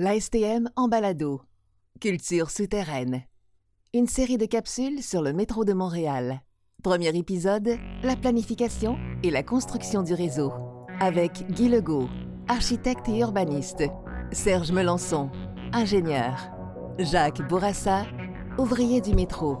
La STM en balado. Culture souterraine. Une série de capsules sur le métro de Montréal. Premier épisode, la planification et la construction du réseau. Avec Guy Legault, architecte et urbaniste. Serge Melançon, ingénieur. Jacques Bourassa, ouvrier du métro.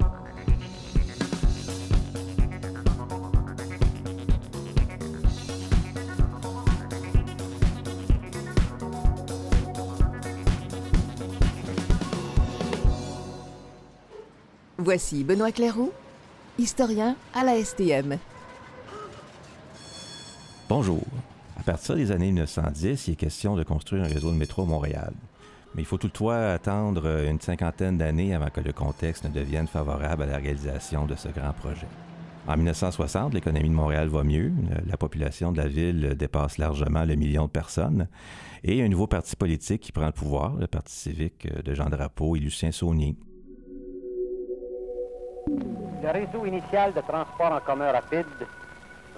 Voici Benoît Clairoux, historien à la STM. Bonjour. À partir des années 1910, il est question de construire un réseau de métro Montréal. Mais il faut toutefois attendre une cinquantaine d'années avant que le contexte ne devienne favorable à la réalisation de ce grand projet. En 1960, l'économie de Montréal va mieux, la population de la ville dépasse largement le million de personnes, et un nouveau parti politique qui prend le pouvoir, le Parti civique de Jean Drapeau et Lucien Saunier. Le réseau initial de transport en commun rapide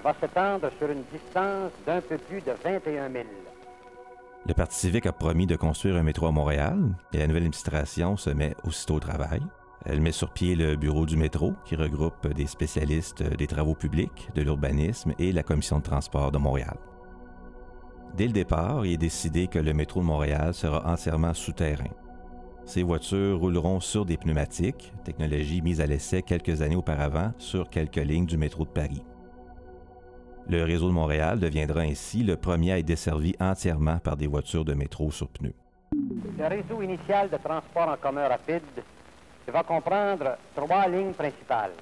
va s'étendre sur une distance d'un peu plus de 21 000. Le Parti civique a promis de construire un métro à Montréal et la nouvelle administration se met aussitôt au travail. Elle met sur pied le bureau du métro qui regroupe des spécialistes des travaux publics, de l'urbanisme et la commission de transport de Montréal. Dès le départ, il est décidé que le métro de Montréal sera entièrement souterrain. Ces voitures rouleront sur des pneumatiques, technologie mise à l'essai quelques années auparavant sur quelques lignes du métro de Paris. Le réseau de Montréal deviendra ainsi le premier à être desservi entièrement par des voitures de métro sur pneus. Le réseau initial de transport en commun rapide va comprendre trois lignes principales.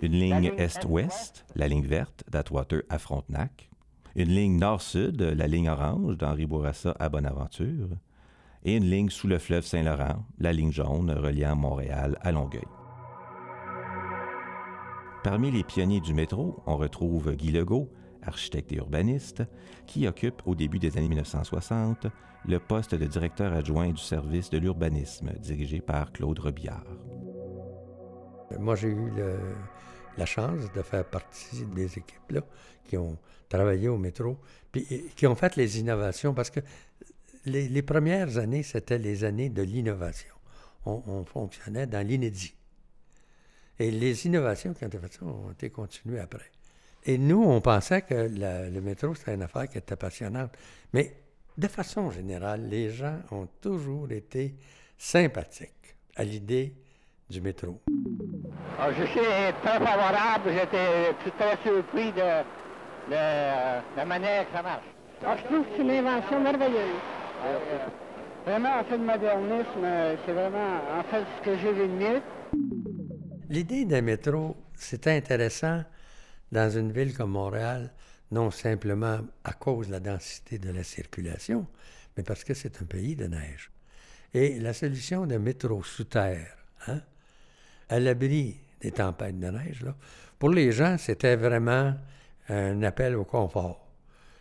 Une ligne est-ouest, la ligne verte d'Atwater à Frontenac. Une ligne nord-sud, la ligne orange d'Henri Bourassa à Bonaventure et une ligne sous le fleuve Saint-Laurent, la ligne jaune reliant Montréal à Longueuil. Parmi les pionniers du métro, on retrouve Guy Legault, architecte et urbaniste, qui occupe au début des années 1960 le poste de directeur adjoint du service de l'urbanisme dirigé par Claude Robillard. Moi, j'ai eu la chance de faire partie des équipes-là qui ont travaillé au métro, puis qui ont fait les innovations parce que les, premières années, c'était les années de l'innovation. On, fonctionnait dans l'inédit. Et les innovations qui ont été faites ont été continuées après. Et nous, on pensait que le métro, c'était une affaire qui était passionnante. Mais de façon générale, les gens ont toujours été sympathiques à l'idée du métro. Ah, je suis très favorable. J'étais très surpris de, la manière que ça marche. Ah, je trouve que c'est une invention merveilleuse. Vraiment, en fait, le modernisme, c'est vraiment, en fait, ce que j'ai vu mieux. L'idée d'un métro, c'est intéressant dans une ville comme Montréal, non simplement à cause de la densité de la circulation, mais parce que c'est un pays de neige. Et la solution d'un métro sous terre, hein, à l'abri des tempêtes de neige, pour les gens, c'était vraiment un appel au confort.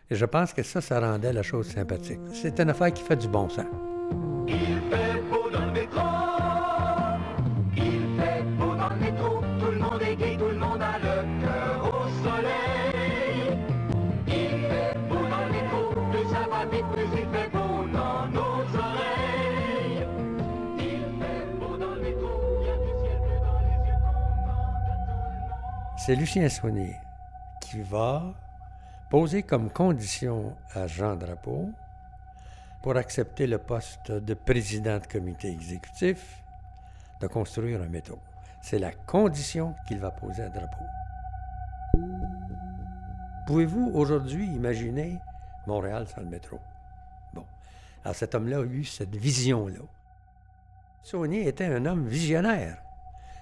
Et je pense que ça, ça rendait la chose sympathique. C'est une affaire qui fait du bon sens. Il fait beau dans le métro. Il fait beau dans le métro. Tout le monde est gai, tout le monde a le cœur au soleil. Il fait beau dans le métro. Plus ça va vite, plus il fait beau dans nos oreilles. Il fait beau dans le métro. Il y a du ciel bleu dans les yeux contents de tout le monde. C'est Lucien Saunier qui va Poser comme condition à Jean Drapeau pour accepter le poste de président de comité exécutif de construire un métro. C'est la condition qu'il va poser à Drapeau. Pouvez-vous aujourd'hui imaginer Montréal sans le métro? Bon. Alors cet homme-là a eu cette vision-là. Saunier était un homme visionnaire.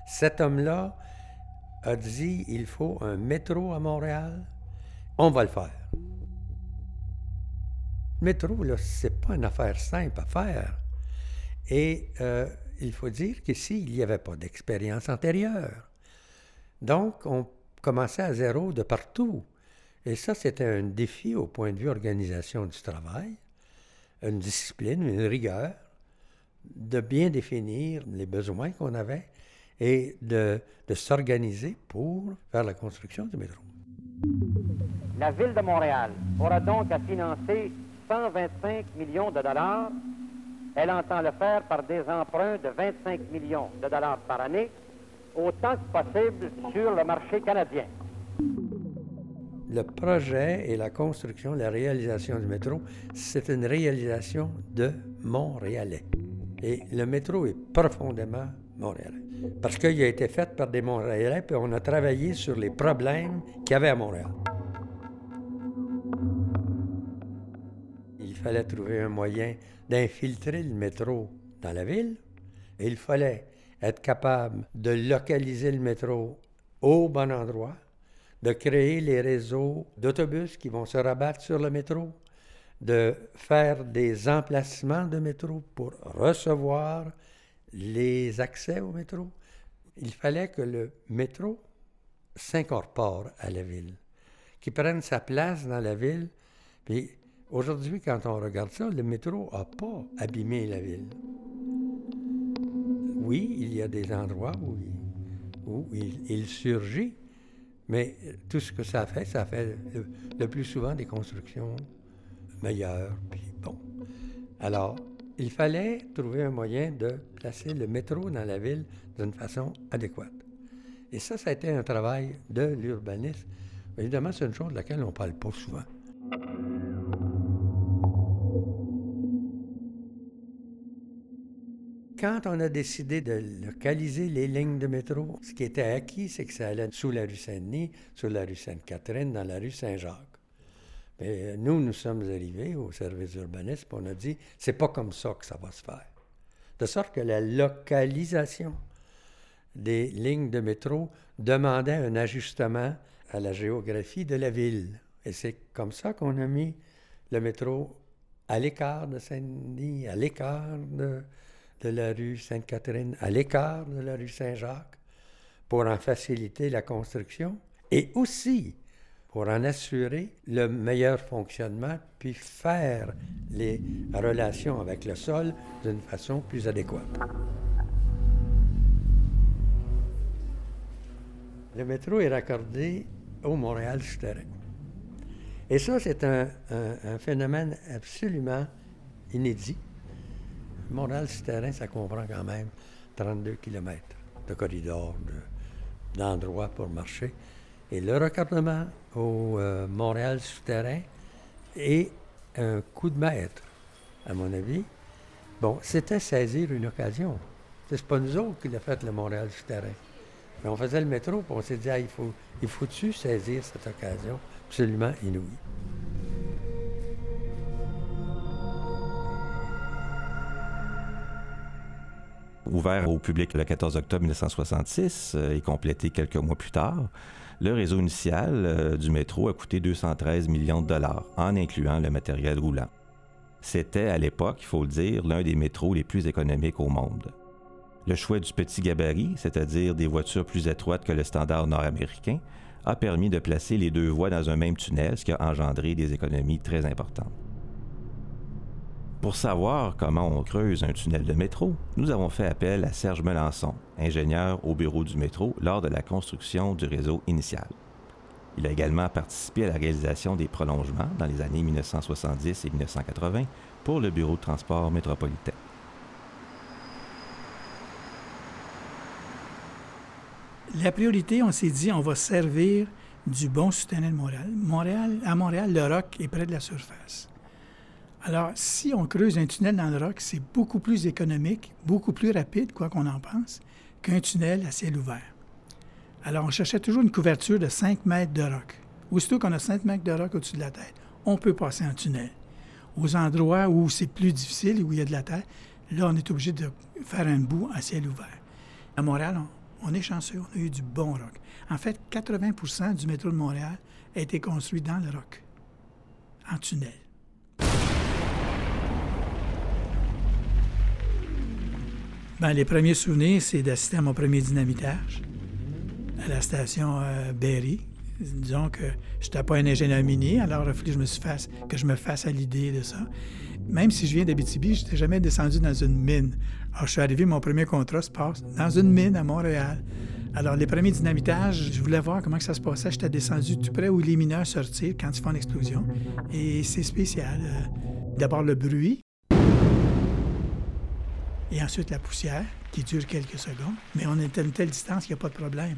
Cet homme-là a dit il faut un métro à Montréal, on va le faire. Le métro, là, c'est pas une affaire simple à faire. Et euh, il faut dire qu'ici, il n'y avait pas d'expérience antérieure. Donc, on commençait à zéro de partout. Et ça, c'était un défi au point de vue organisation du travail, une discipline, une rigueur, de bien définir les besoins qu'on avait et de, de s'organiser pour faire la construction du métro. La Ville de Montréal aura donc à financer 125 millions de dollars Elle entend le faire par des emprunts de 25 millions de dollars par année, autant que possible sur le marché canadien. Le projet et la construction, la réalisation du métro, c'est une réalisation de Montréalais. Et le métro est profondément montréalais. Parce qu'il a été fait par des Montréalais, puis on a travaillé sur les problèmes qu'il y avait à Montréal. Fallait trouver un moyen d'infiltrer le métro dans la ville. Et il fallait être capable de localiser le métro au bon endroit, de créer les réseaux d'autobus qui vont se rabattre sur le métro, de faire des emplacements de métro pour recevoir les accès au métro. Il fallait que le métro s'incorpore à la ville, qu'il prenne sa place dans la ville. Puis aujourd'hui, quand on regarde ça, le métro n'a pas abîmé la ville. Oui, il y a des endroits où il, surgit, mais tout ce que ça fait, ça fait le, plus souvent des constructions meilleures. Puis bon. Alors, il fallait trouver un moyen de placer le métro dans la ville d'une façon adéquate. Et ça, ça a été un travail de l'urbanisme. Évidemment, c'est une chose de laquelle on ne parle pas souvent. Quand on a décidé de localiser les lignes de métro, ce qui était acquis, c'est que ça allait sous la rue Saint-Denis, sous la rue Sainte-Catherine, dans la rue Saint-Jacques. Mais nous, nous sommes arrivés au service urbanisme, on a dit, c'est pas comme ça que ça va se faire. De sorte que la localisation des lignes de métro demandait un ajustement à la géographie de la ville. Et c'est comme ça qu'on a mis le métro à l'écart de Saint-Denis, à l'écart de, de la rue Sainte-Catherine, à l'écart de la rue Saint-Jacques, pour en faciliter la construction et aussi pour en assurer le meilleur fonctionnement, puis faire les relations avec le sol d'une façon plus adéquate. Le métro est raccordé au Montréal souterrain. Et ça, c'est un, phénomène absolument inédit. Montréal souterrain, ça comprend quand même 32 km de corridors, d'endroits pour marcher. Et le raccordement au euh, Montréal souterrain est un coup de maître, à mon avis. Bon, c'était saisir une occasion. C'est pas nous autres qui l'a fait, le Montréal souterrain. Mais on faisait le métro, puis on s'est dit, ah, il faut, il faut-tu saisir cette occasion? Absolument inouïe. Ouvert au public le 14 octobre 1966 euh, et complété quelques mois plus tard, le réseau initial euh, du métro a coûté 213 millions de dollars, en incluant le matériel roulant. C'était, à l'époque, il faut le dire, l'un des métros les plus économiques au monde. Le choix du petit gabarit, c'est-à-dire des voitures plus étroites que le standard nord-américain, a permis de placer les deux voies dans un même tunnel, ce qui a engendré des économies très importantes. Pour savoir comment on creuse un tunnel de métro, nous avons fait appel à Serge Melançon, ingénieur au bureau du métro lors de la construction du réseau initial. Il a également participé à la réalisation des prolongements dans les années 1970 et 1980 pour le bureau de transport métropolitain. La priorité, on s'est dit, on va servir du bon souterrain de Montréal. Montréal. À Montréal, le roc est près de la surface. Alors, si on creuse un tunnel dans le roc, c'est beaucoup plus économique, beaucoup plus rapide, quoi qu'on en pense, qu'un tunnel à ciel ouvert. Alors, on cherchait toujours une couverture de 5 mètres de roc. Aussitôt qu'on a 5 mètres de roc au-dessus de la tête, on peut passer en tunnel. Aux endroits où c'est plus difficile, où il y a de la terre, là, on est obligé de faire un bout à ciel ouvert. À Montréal, on, on est chanceux, on a eu du bon roc. En fait, 80% du métro de Montréal a été construit dans le roc, en tunnel. Ben, les premiers souvenirs, c'est d'assister à mon premier dynamitage à la station euh, Berry. Disons que je n'étais pas un ingénieur minier, alors il fallu que je me, fasse, que je me fasse à l'idée de ça. Même si je viens d'Abitibi, je n'étais jamais descendu dans une mine. Alors, je suis arrivé, mon premier contrat se passe dans une mine à Montréal. Alors, les premiers dynamitages, je voulais voir comment ça se passait. J'étais descendu tout près où les mineurs sortent quand ils font une explosion. Et c'est spécial. Euh, D'abord, le bruit. Et ensuite la poussière, qui dure quelques secondes. Mais on est à une telle distance qu'il n'y a pas de problème.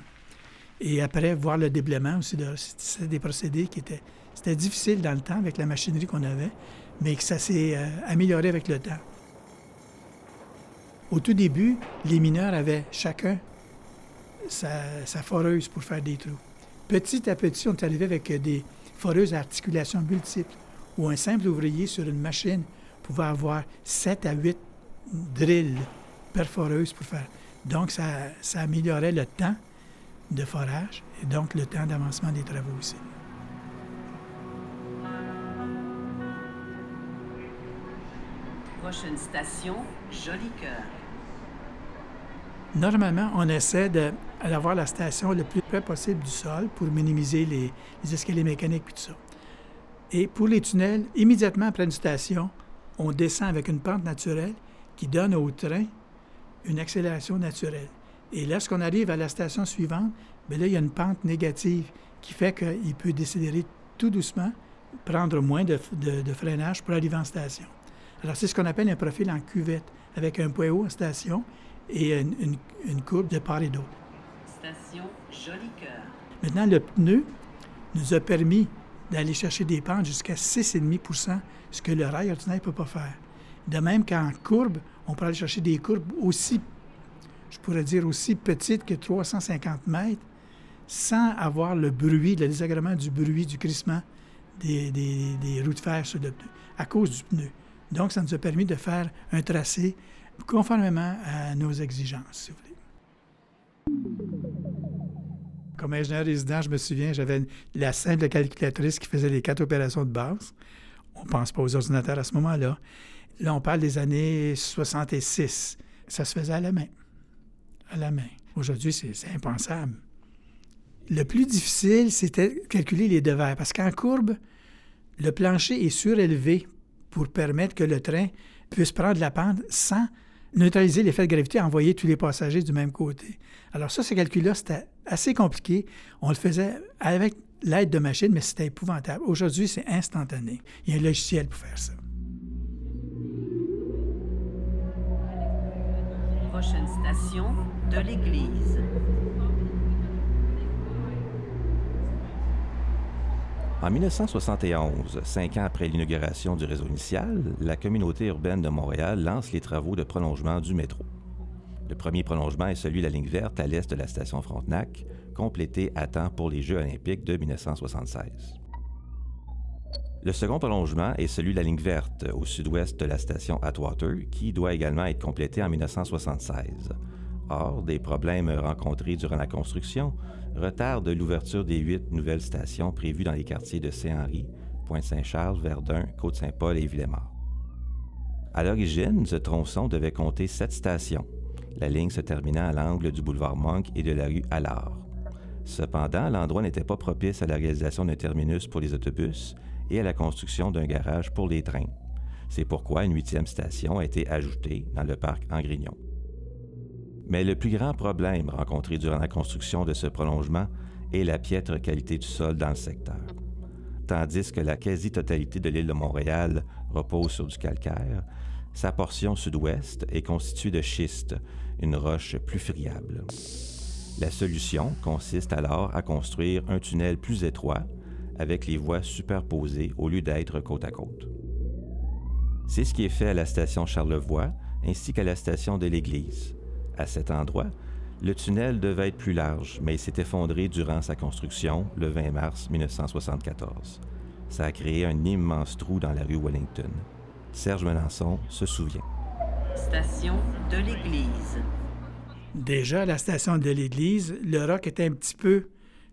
Et après, voir le déblaiement aussi, c'est des procédés qui étaient... C'était difficile dans le temps avec la machinerie qu'on avait, mais que ça s'est euh, amélioré avec le temps. Au tout début, les mineurs avaient chacun sa, foreuse pour faire des trous. Petit à petit, on est arrivé avec des foreuses à articulation multiple, où un simple ouvrier sur une machine pouvait avoir 7 à 8 drills perforeuses pour faire. Donc, ça, ça améliorait le temps de forage et donc le temps d'avancement des travaux aussi. Prochaine station, Joli-Cœur. Normalement, on essaie d'avoir la station le plus près possible du sol pour minimiser les, les escaliers mécaniques et tout ça. Et pour les tunnels, immédiatement après une station, on descend avec une pente naturelle qui donne au train une accélération naturelle. Et lorsqu'on arrive à la station suivante, bien là, il y a une pente négative qui fait qu'il peut décélérer tout doucement, prendre moins de, de, freinage pour arriver en station. Alors, c'est ce qu'on appelle un profil en cuvette, avec un point haut en station et une, une, courbe de part et d'autre. Station Joli-Cœur. Maintenant, le pneu nous a permis d'aller chercher des pentes jusqu'à 6,5 ce que le rail ordinaire ne peut pas faire. De même qu'en courbe, on peut aller chercher des courbes aussi, je pourrais dire aussi petites que 350 mètres, sans avoir le bruit, le désagrément du bruit, du crissement des, des, roues de fer sur le pneu, à cause du pneu. Donc, ça nous a permis de faire un tracé conformément à nos exigences, si vous voulez. Comme ingénieur résident, je me souviens, j'avais la simple calculatrice qui faisait les quatre opérations de base. On ne pense pas aux ordinateurs à ce moment-là. Là, on parle des années 66. Ça se faisait à la main. À la main. Aujourd'hui, c'est impensable. Le plus difficile, c'était calculer les devers, parce qu'en courbe, le plancher est surélevé pour permettre que le train puisse prendre la pente sans neutraliser l'effet de gravité, envoyer tous les passagers du même côté. Alors ça, ce calcul-là, c'était assez compliqué. On le faisait avec l'aide de machines, mais c'était épouvantable. Aujourd'hui, c'est instantané. Il y a un logiciel pour faire ça. Station, de l'église. En 1971, cinq ans après l'inauguration du réseau initial, la communauté urbaine de Montréal lance les travaux de prolongement du métro. Le premier prolongement est celui de la ligne verte à l'est de la station Frontenac, complété à temps pour les Jeux olympiques de 1976. Le second prolongement est celui de la ligne verte au sud-ouest de la station Atwater, qui doit également être complété en 1976. Or, des problèmes rencontrés durant la construction retardent l'ouverture des huit nouvelles stations prévues dans les quartiers de Saint-Henri, Pointe-Saint-Charles, Verdun, Côte-Saint-Paul et Villemort. À l'origine, ce tronçon devait compter sept stations, la ligne se terminant à l'angle du boulevard Monk et de la rue Allard. Cependant, l'endroit n'était pas propice à la réalisation d'un terminus pour les autobus et à la construction d'un garage pour les trains. C'est pourquoi une huitième station a été ajoutée dans le parc Angrignon. Mais le plus grand problème rencontré durant la construction de ce prolongement est la piètre qualité du sol dans le secteur. Tandis que la quasi-totalité de l'île de Montréal repose sur du calcaire, sa portion sud-ouest est constituée de schiste, une roche plus friable. La solution consiste alors à construire un tunnel plus étroit avec les voies superposées au lieu d'être côte à côte. C'est ce qui est fait à la station Charlevoix ainsi qu'à la station de l'Église. À cet endroit, le tunnel devait être plus large, mais il s'est effondré durant sa construction le 20 mars 1974. Ça a créé un immense trou dans la rue Wellington. Serge Melançon se souvient. Station de l'Église. Déjà, à la station de l'Église, le roc était un petit peu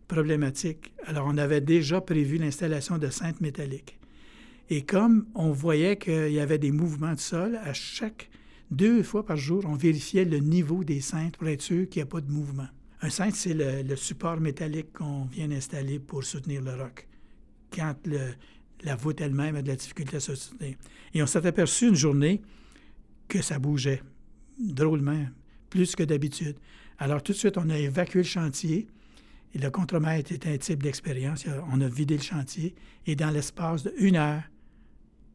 problématique. Alors, on avait déjà prévu l'installation de cintres métalliques. Et comme on voyait qu'il y avait des mouvements de sol, à chaque deux fois par jour, on vérifiait le niveau des cintres pour être sûr qu'il n'y a pas de mouvement. Un cintre, c'est le, support métallique qu'on vient d'installer pour soutenir le roc. Quand la voûte elle-même a de la difficulté à se soutenir. Et on s'est aperçu une journée que ça bougeait drôlement, plus que d'habitude. Alors tout de suite, on a évacué le chantier. Et le contremaître était un type d'expérience. On a vidé le chantier et dans l'espace d'une heure,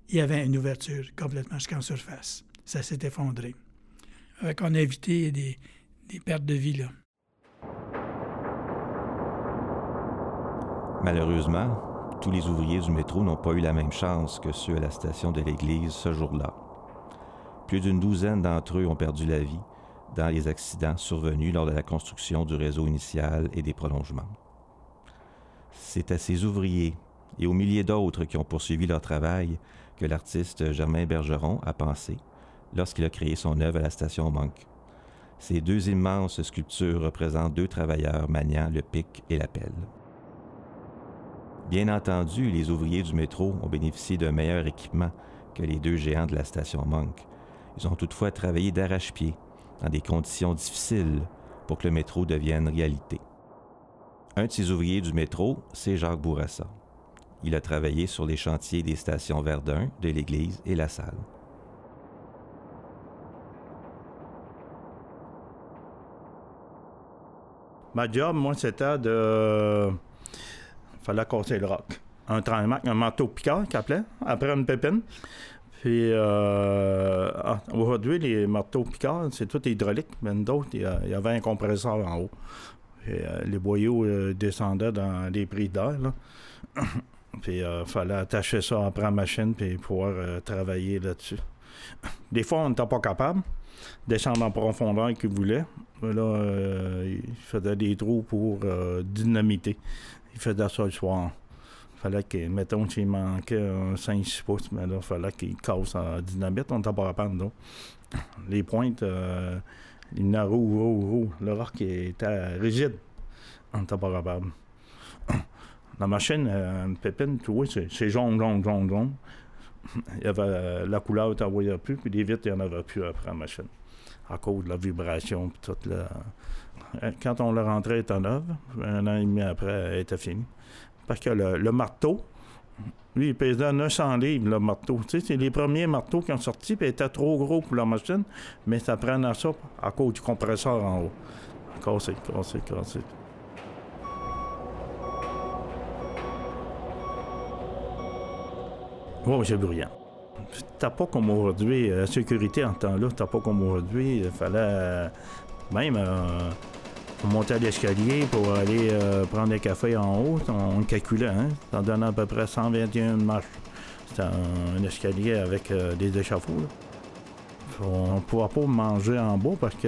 il y avait une ouverture complètement jusqu'en surface. Ça s'est effondré. Fait qu'on a évité des, des pertes de vie, là. Malheureusement, tous les ouvriers du métro n'ont pas eu la même chance que ceux à la station de l'église ce jour-là. Plus d'une douzaine d'entre eux ont perdu la vie dans les accidents survenus lors de la construction du réseau initial et des prolongements. C'est à ces ouvriers et aux milliers d'autres qui ont poursuivi leur travail que l'artiste Germain Bergeron a pensé lorsqu'il a créé son œuvre à la station Monk. Ces deux immenses sculptures représentent deux travailleurs maniant le pic et la pelle. Bien entendu, les ouvriers du métro ont bénéficié d'un meilleur équipement que les deux géants de la station Monk. Ils ont toutefois travaillé d'arrache-pied, dans des conditions difficiles, pour que le métro devienne réalité. Un de ces ouvriers du métro, c'est Jacques Bourassa. Il a travaillé sur les chantiers des stations Verdun, de l'Église et La Salle. Ma job, moi, c'était de. fallait casser le roc. Un traitement, un manteau piquant qu'il appelait, après une pépine. Puis euh, ah, aujourd'hui, les marteaux picards, c'est tout hydraulique, mais d'autres, il y, avait un compresseur en haut. Puis, euh, les boyaux euh, descendaient dans les prises d'air. puis il fallait attacher ça après la machine puis pouvoir travailler là-dessus. Des fois, on n'était pas capable de descendre en profondeur qu'ils voulaient. Là, il faisait des trous pour dynamiter. Il faisait ça le soir fallait que, mettons, s'il manquait un 5-6 pouces, mais là, il fallait qu'il casse en dynamite. On n'était pas non. Les pointes, euh, il roux. Le roc était rigide. On n'était pas. La machine, euh, pépine, c'est jaune, jaune, jaune, jaune. Il y avait la couleur, tu voyais plus, puis les vitres, il n'y en avait plus après la machine. À cause de la vibration, puis tout. La... Euh, quand on l'a rentrée, elle était neuve. Un an et demi après, elle était finie. Parce que le, marteau, lui, il pesait 900 livres, le marteau. Tu sais, c'est les premiers marteaux qui ont sorti, puis était trop gros pour la machine, mais ça prenait ça à cause du compresseur en haut. Cassé, cassé, cassé. Oh, c'est bruyant. T'as pas comme aujourd'hui, la sécurité en temps-là, t'as pas comme aujourd'hui. Il fallait euh, même. Euh, on montait à l'escalier pour aller euh, prendre des cafés en haut. On, calculait, hein? Ça donnait à peu près 121 marches. C'était un, escalier avec euh, des échafauds. On ne pouvait pas manger en bas parce que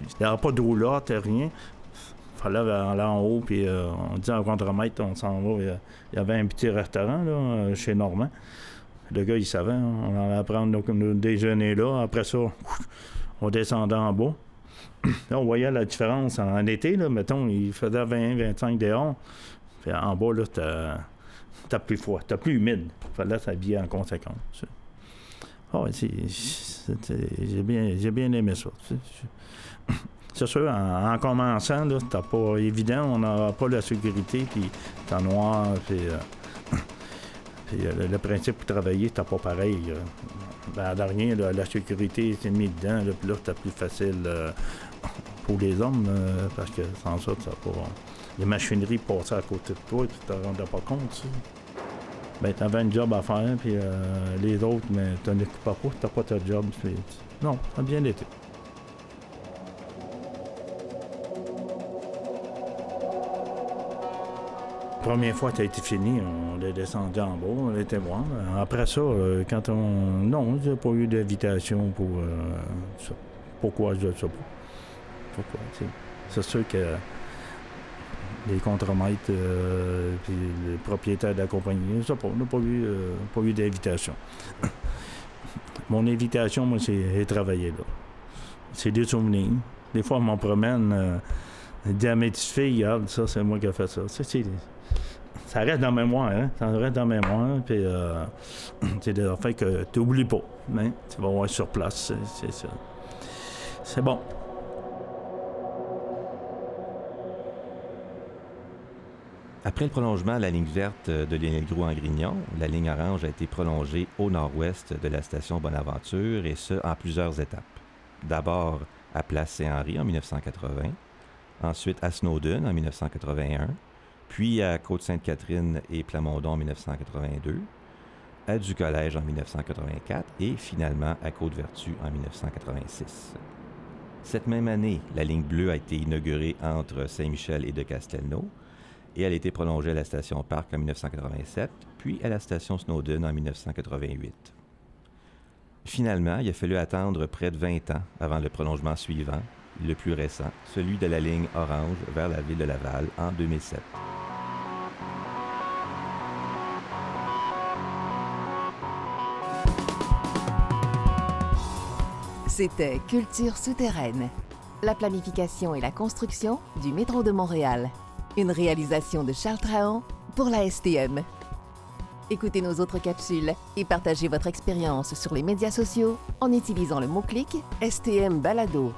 il n'y avait pas de roulotte, rien. Il fallait aller en haut, puis euh, on dit en contre-mètre, on s'en va. Il y avait un petit restaurant là, chez Normand. Le gars, il savait, hein. on allait prendre nos déjeuner là. Après ça, on descendait en bas. On voyait la différence en, été, là, mettons, il faisait 20, 25 dehors. En bas, là, t'as, plus froid, t'as plus humide. Fallait s'habiller en conséquence. Oh, j'ai, bien, j'ai bien aimé ça. C'est sûr, en, commençant, là, c'était pas évident, on n'a pas la sécurité, puis t'as noir, euh, euh, le, principe pour travailler, c'était pas pareil. Ben, dernier, la sécurité s'est mise dedans, puis là, c'était plus facile. Euh, pour les hommes, parce que sans ça, ça pas. Les machineries passaient à côté de toi tu te rendais pas compte, tu Ben, t'avais un job à faire, puis euh, les autres, mais t'en occupais pas, t'as pas ta job. Non, ça a bien été. Première fois, ça a été fini. On est descendu en bas, on était voir. Après ça, euh, quand on. Non, j'ai pas eu d'invitation pour ça. Pourquoi je ne sais pas pourquoi. C'est sûr que les contremaîtres euh, puis les propriétaires de la compagnie, ça, on n'a pas eu, euh, pas eu d'invitation. Mon invitation, moi, c'est travailler là. C'est des souvenirs. Des fois, on m'en promène, euh, dit à regarde, ça, c'est moi qui ai fait ça. Ça reste dans la mémoire, hein? Ça reste dans la mémoire, puis euh, c'est des affaires que tu n'oublies pas. Hein? Tu vas voir sur place, c'est ça. C'est bon. Après le prolongement de la ligne verte de Lénilgrou en Grignon, la ligne orange a été prolongée au nord-ouest de la station Bonaventure et ce en plusieurs étapes. D'abord à Place Saint-Henri en 1980, ensuite à Snowden en 1981, puis à Côte-Sainte-Catherine et Plamondon en 1982, à Du Collège en 1984 et finalement à Côte-Vertu en 1986. Cette même année, la ligne bleue a été inaugurée entre Saint-Michel et de Castelnau et elle a été prolongée à la station Parc en 1987, puis à la station Snowden en 1988. Finalement, il a fallu attendre près de 20 ans avant le prolongement suivant, le plus récent, celui de la ligne orange vers la ville de Laval en 2007. C'était Culture souterraine, la planification et la construction du métro de Montréal. Une réalisation de Charles Trahan pour la STM. Écoutez nos autres capsules et partagez votre expérience sur les médias sociaux en utilisant le mot-clic STM Balado.